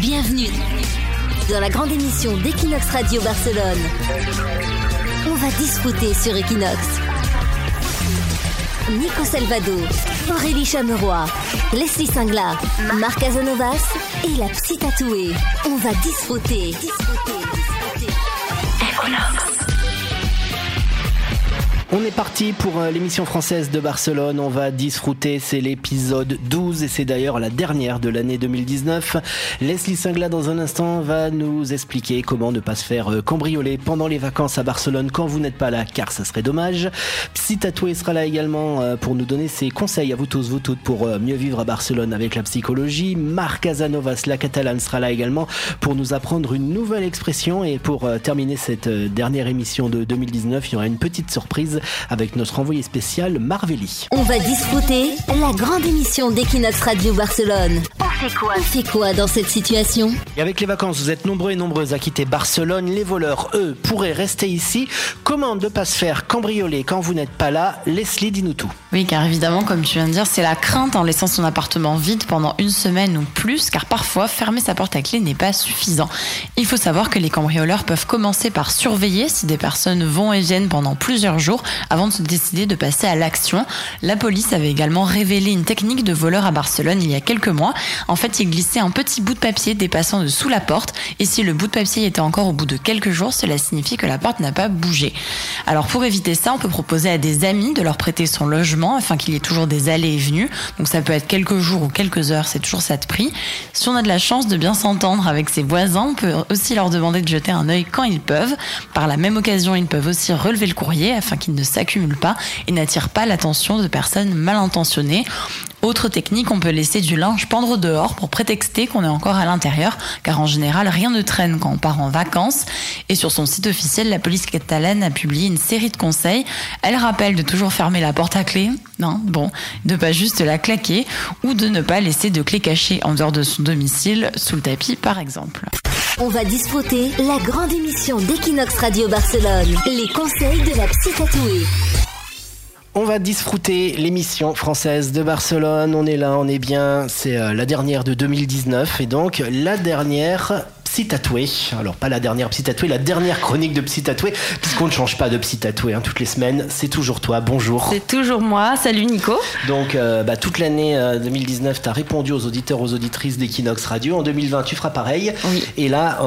Bienvenue dans la grande émission d'Equinox Radio Barcelone. On va discuter sur Equinox. Nico Salvado, Aurélie Chameroy, Leslie Singla, Marc Azanovas et la psy tatouée. On va disfruter. On est parti pour euh, l'émission française de Barcelone. On va disfruter. C'est l'épisode 12 et c'est d'ailleurs la dernière de l'année 2019. Leslie Singla, dans un instant, va nous expliquer comment ne pas se faire euh, cambrioler pendant les vacances à Barcelone quand vous n'êtes pas là, car ça serait dommage. Psy Tatoué sera là également euh, pour nous donner ses conseils à vous tous, vous toutes, pour mieux vivre à Barcelone avec la psychologie. Marc Casanovas, la catalane, sera là également pour nous apprendre une nouvelle expression. Et pour terminer cette dernière émission de 2019, il y aura une petite surprise avec notre envoyé spécial Marvelli. On va discuter la grande émission d'Equinox Radio Barcelone. Fait quoi fait quoi dans cette situation Et avec les vacances, vous êtes nombreux et nombreuses à quitter Barcelone. Les voleurs, eux, pourraient rester ici. Comment ne pas se faire cambrioler quand vous n'êtes pas là Leslie, dis-nous tout. Oui, car évidemment, comme tu viens de dire, c'est la crainte en laissant son appartement vide pendant une semaine ou plus, car parfois, fermer sa porte à clé n'est pas suffisant. Il faut savoir que les cambrioleurs peuvent commencer par surveiller si des personnes vont et viennent pendant plusieurs jours avant de se décider de passer à l'action. La police avait également révélé une technique de voleur à Barcelone il y a quelques mois. En fait, il glissait un petit bout de papier dépassant de sous la porte et si le bout de papier était encore au bout de quelques jours, cela signifie que la porte n'a pas bougé. Alors pour éviter ça, on peut proposer à des amis de leur prêter son logement afin qu'il y ait toujours des allées et venues. Donc ça peut être quelques jours ou quelques heures, c'est toujours ça de prix. Si on a de la chance de bien s'entendre avec ses voisins, on peut aussi leur demander de jeter un œil quand ils peuvent. Par la même occasion, ils peuvent aussi relever le courrier afin qu'ils ne s'accumule pas et n'attire pas l'attention de personnes mal intentionnées. Autre technique, on peut laisser du linge pendre dehors pour prétexter qu'on est encore à l'intérieur, car en général, rien ne traîne quand on part en vacances. Et sur son site officiel, la police catalane a publié une série de conseils. Elle rappelle de toujours fermer la porte à clé, non, bon, de pas juste la claquer, ou de ne pas laisser de clé cachée en dehors de son domicile, sous le tapis par exemple. On va disputer la grande émission d'Equinox Radio Barcelone, les conseils de la psy tatouée. On va disfruter l'émission française de Barcelone. On est là, on est bien. C'est euh, la dernière de 2019 et donc la dernière Psy Tatoué. Alors, pas la dernière Psy Tatoué, la dernière chronique de Psy Tatoué, puisqu'on ne change pas de Psy Tatoué hein, toutes les semaines. C'est toujours toi. Bonjour. C'est toujours moi. Salut Nico. Donc, euh, bah, toute l'année 2019, tu as répondu aux auditeurs, aux auditrices d'Equinox Radio. En 2020, tu feras pareil. Et là,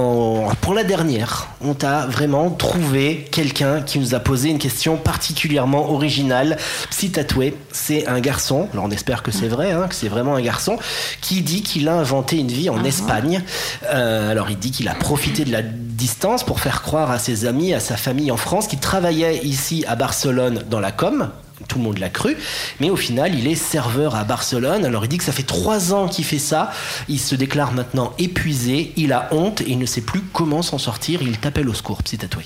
pour la dernière, on t'a vraiment trouvé quelqu'un qui nous a posé une question particulièrement originale. Psy Tatoué, c'est un garçon, alors on espère que c'est vrai, hein, que c'est vraiment un garçon, qui dit qu'il a inventé une vie en uh-huh. Espagne. Euh, alors, il dit qu'il a profité de la distance pour faire croire à ses amis, à sa famille en France, qu'il travaillait ici à Barcelone dans la com. Tout le monde l'a cru, mais au final, il est serveur à Barcelone. Alors, il dit que ça fait trois ans qu'il fait ça. Il se déclare maintenant épuisé. Il a honte et il ne sait plus comment s'en sortir. Il t'appelle au secours, petit tatoué.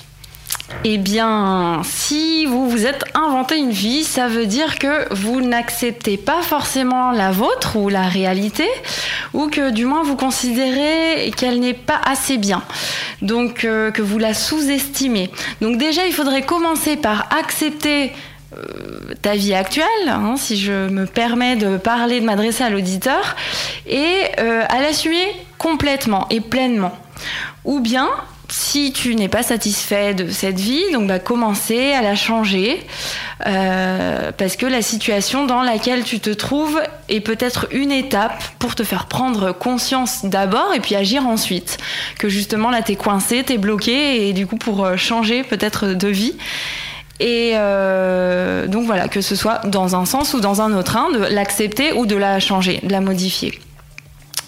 Eh bien, si vous vous êtes inventé une vie, ça veut dire que vous n'acceptez pas forcément la vôtre ou la réalité, ou que du moins vous considérez qu'elle n'est pas assez bien, donc euh, que vous la sous-estimez. Donc déjà, il faudrait commencer par accepter euh, ta vie actuelle, hein, si je me permets de parler, de m'adresser à l'auditeur, et euh, à l'assumer complètement et pleinement. Ou bien si tu n'es pas satisfait de cette vie, donc bah, à la changer, euh, parce que la situation dans laquelle tu te trouves est peut-être une étape pour te faire prendre conscience d'abord et puis agir ensuite. Que justement là t'es coincé, t'es bloqué et du coup pour euh, changer peut-être de vie. Et euh, donc voilà, que ce soit dans un sens ou dans un autre, hein, de l'accepter ou de la changer, de la modifier.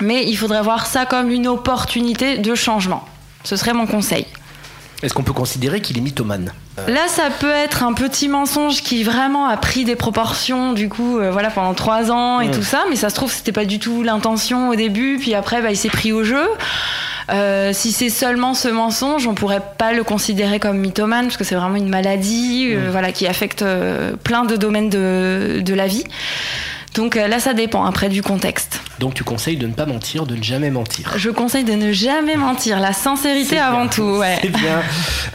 Mais il faudrait voir ça comme une opportunité de changement. Ce serait mon conseil. Est-ce qu'on peut considérer qu'il est mythomane Là, ça peut être un petit mensonge qui vraiment a pris des proportions, du coup, euh, voilà, pendant trois ans et tout ça. Mais ça se trouve, c'était pas du tout l'intention au début. Puis après, bah, il s'est pris au jeu. Euh, si c'est seulement ce mensonge, on pourrait pas le considérer comme mythomane parce que c'est vraiment une maladie, euh, voilà, qui affecte plein de domaines de, de la vie. Donc là, ça dépend après du contexte. Donc tu conseilles de ne pas mentir, de ne jamais mentir. Je conseille de ne jamais mentir, la sincérité avant tout. Ouais. C'est bien.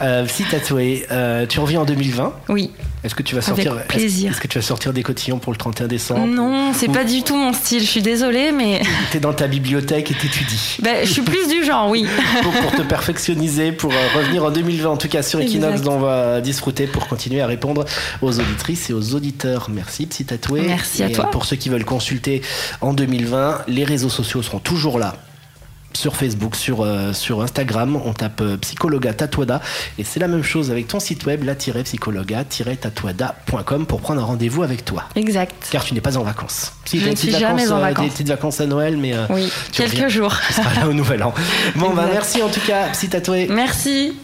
Euh, si tatoué, euh, tu reviens en 2020 Oui. Est-ce que tu vas sortir plaisir. Est-ce que tu vas sortir des cotillons pour le 31 décembre Non, c'est pas du tout mon style. Je suis désolée, mais. T'es dans ta bibliothèque et t'étudies. Ben, je suis plus du genre, oui. pour, te perfectionniser, pour euh, revenir en 2020, en tout cas sur Equinox, dont on va disfruter pour continuer à répondre aux auditrices et aux auditeurs. Merci, Psy Tatoué. Merci à toi. Pour ceux qui veulent consulter en 2020, les réseaux sociaux seront toujours là sur Facebook, sur, euh, sur Instagram, on tape euh, Psychologa Tatuada et c'est la même chose avec ton site web, la-psychologa-tatuada.com pour prendre un rendez-vous avec toi. Exact. Car tu n'es pas en vacances. Si, je ne suis jamais en vacances. Des petites vacances à Noël, mais oui, quelques jours. Tu seras là au Nouvel An. Bon, bah merci en tout cas, Psy Tatoué. Merci.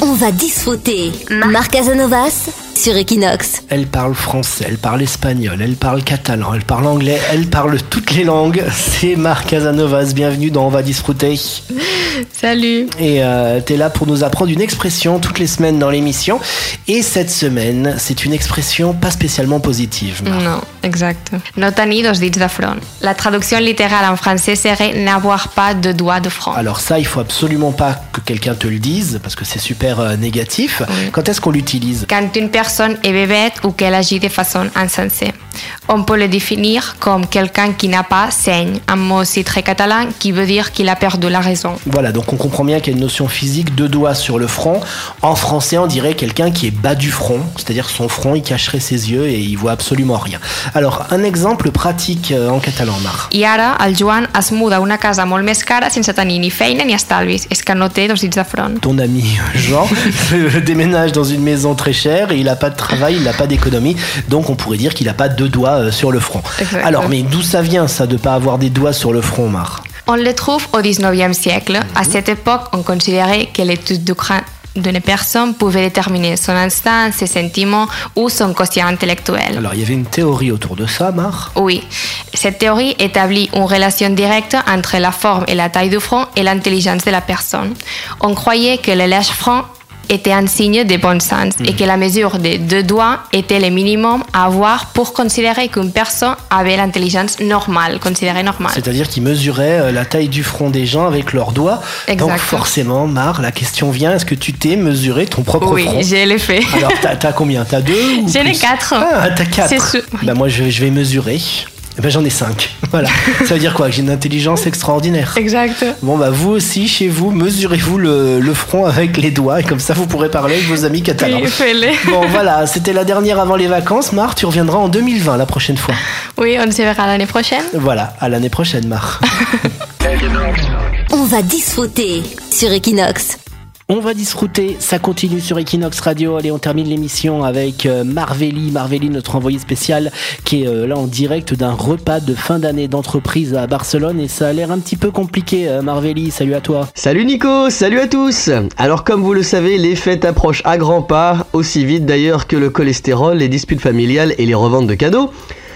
On va disfruter. Marc Casanovas sur Equinox. Elle parle français, elle parle espagnol, elle parle catalan, elle parle anglais, elle parle toutes les langues. C'est Marc Casanovas. Bienvenue dans On va disfruter. Salut. Et euh, tu es là pour nous apprendre une expression toutes les semaines dans l'émission. Et cette semaine, c'est une expression pas spécialement positive. Marc. Non, exact. No tenir dos dits de front. La traduction littérale en français serait n'avoir pas de doigts de front. Alors ça, il faut absolument pas que quelqu'un te le dise parce que c'est super euh, négatif. Oui. Quand est-ce qu'on l'utilise? Quand une personne est bébête ou qu'elle agit de façon insensée. On peut le définir comme quelqu'un qui n'a pas saigne, un mot aussi très catalan qui veut dire qu'il a perdu la raison. Voilà, donc on comprend bien qu'il y a une notion physique, deux doigts sur le front. En français, on dirait quelqu'un qui est bas du front, c'est-à-dire son front, il cacherait ses yeux et il voit absolument rien. Alors, un exemple pratique euh, en catalan, Mar. I ara el Joan es muda a una casa molt més cara sense tenir ni feina ni estalvis. És que no té dos dits de front. Ton ami Jean déménage dans une maison très chère et il n'a pas de travail, il n'a pas d'économie, donc on pourrait dire qu'il n'a pas deux doigts euh, sur le front. Alors, mais d'où ça vient ça de pas avoir des doigts sur le front, Mar On le trouve au 19e siècle. À cette époque, on considérait que l'étude du crâne d'une personne pouvait déterminer son instinct, ses sentiments ou son quotient intellectuel. Alors, il y avait une théorie autour de ça, Mar Oui, cette théorie établit une relation directe entre la forme et la taille du front et l'intelligence de la personne. On croyait que le lèche front était un signe de bon sens et que la mesure des deux doigts était le minimum à avoir pour considérer qu'une personne avait l'intelligence normale, considérée normale. C'est-à-dire qu'ils mesuraient euh, la taille du front des gens avec leurs doigts. Exact. Donc forcément, Mar, la question vient, est-ce que tu t'es mesuré ton propre Oui, front j'ai les fait. Alors, t'as combien? T'as deux J'ai les quatre. Ah, t'as quatre. C'est sûr. Bah, moi, je, je vais mesurer. Eh ben, j'en ai cinq. Voilà. Ça veut dire quoi? Que j'ai une intelligence extraordinaire. Exact. Bon, bah, vous aussi, chez vous, mesurez-vous le, le front avec les doigts et comme ça, vous pourrez parler avec vos amis catalans. Oui, fais-le. Bon, voilà, c'était la dernière avant les vacances. Mar, tu reviendras en 2020 la prochaine fois. Oui, on se verra l'année prochaine. Voilà, à l'année prochaine, Mar. On va disfruter sur Equinox. On va disfruter, ça continue sur Equinox Radio. Allez, on termine l'émission avec euh, Marvelli, Marvelli, notre envoyé spécial, qui est euh, là en direct d'un repas de fin d'année d'entreprise à Barcelone. Et ça a l'air un petit peu compliqué, euh, Marvelli. Salut à toi. Salut Nico, salut à tous Alors comme vous le savez, les fêtes approchent à grands pas, aussi vite d'ailleurs que le cholestérol, les disputes familiales et les reventes de cadeaux.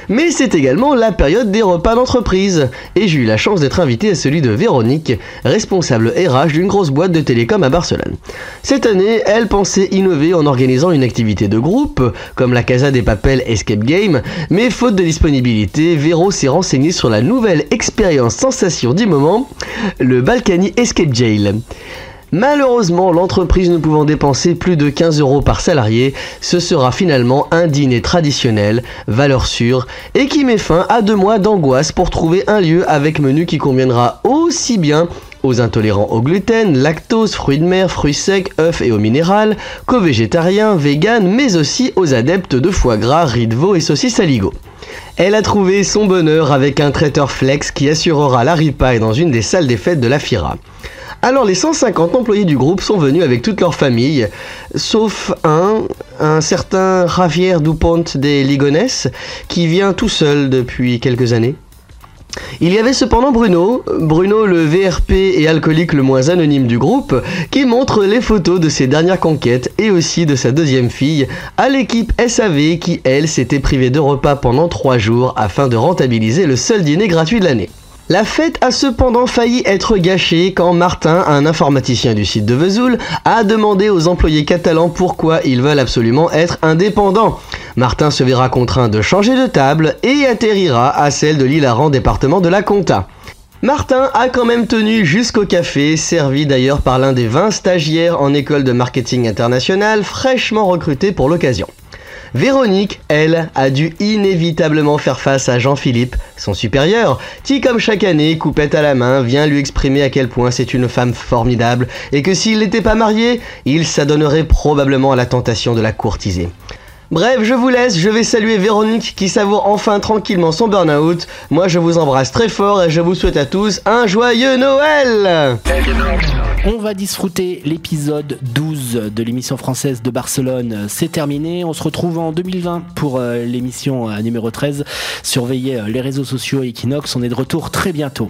Mais c'est également la période des repas d'entreprise. Et j'ai eu la chance d'être invité à celui de Véronique, responsable RH d'une grosse boîte de télécom à Barcelone. Cette année, elle pensait innover en organisant une activité de groupe, comme la Casa des Papels Escape Game, mais faute de disponibilité, Véro s'est renseigné sur la nouvelle expérience sensation du moment, le Balkany Escape Jail. Malheureusement, l'entreprise ne pouvant dépenser plus de 15 euros par salarié, ce sera finalement un dîner traditionnel, valeur sûre, et qui met fin à deux mois d'angoisse pour trouver un lieu avec menu qui conviendra aussi bien aux intolérants au gluten, lactose, fruits de mer, fruits secs, œufs et eau minérale, qu'aux végétariens, véganes, mais aussi aux adeptes de foie gras, riz de veau et saucisses aligot. Elle a trouvé son bonheur avec un traiteur flex qui assurera la ripaille dans une des salles des fêtes de la FIRA. Alors les 150 employés du groupe sont venus avec toute leur famille, sauf un, un certain Javier Dupont des Ligones, qui vient tout seul depuis quelques années. Il y avait cependant Bruno, Bruno le VRP et alcoolique le moins anonyme du groupe, qui montre les photos de ses dernières conquêtes et aussi de sa deuxième fille à l'équipe SAV qui, elle, s'était privée de repas pendant trois jours afin de rentabiliser le seul dîner gratuit de l'année. La fête a cependant failli être gâchée quand Martin, un informaticien du site de Vesoul, a demandé aux employés catalans pourquoi ils veulent absolument être indépendants. Martin se verra contraint de changer de table et atterrira à celle de l'hilarant département de la Comta. Martin a quand même tenu jusqu'au café, servi d'ailleurs par l'un des 20 stagiaires en école de marketing international fraîchement recruté pour l'occasion. Véronique, elle, a dû inévitablement faire face à Jean-Philippe, son supérieur, qui comme chaque année, coupette à la main, vient lui exprimer à quel point c'est une femme formidable et que s'il n'était pas marié, il s'adonnerait probablement à la tentation de la courtiser. Bref, je vous laisse, je vais saluer Véronique qui savoure enfin tranquillement son burn-out. Moi je vous embrasse très fort et je vous souhaite à tous un joyeux Noël On va disfruter l'épisode 12 de l'émission française de Barcelone. C'est terminé, on se retrouve en 2020 pour euh, l'émission euh, numéro 13. Surveillez euh, les réseaux sociaux Equinox, on est de retour très bientôt.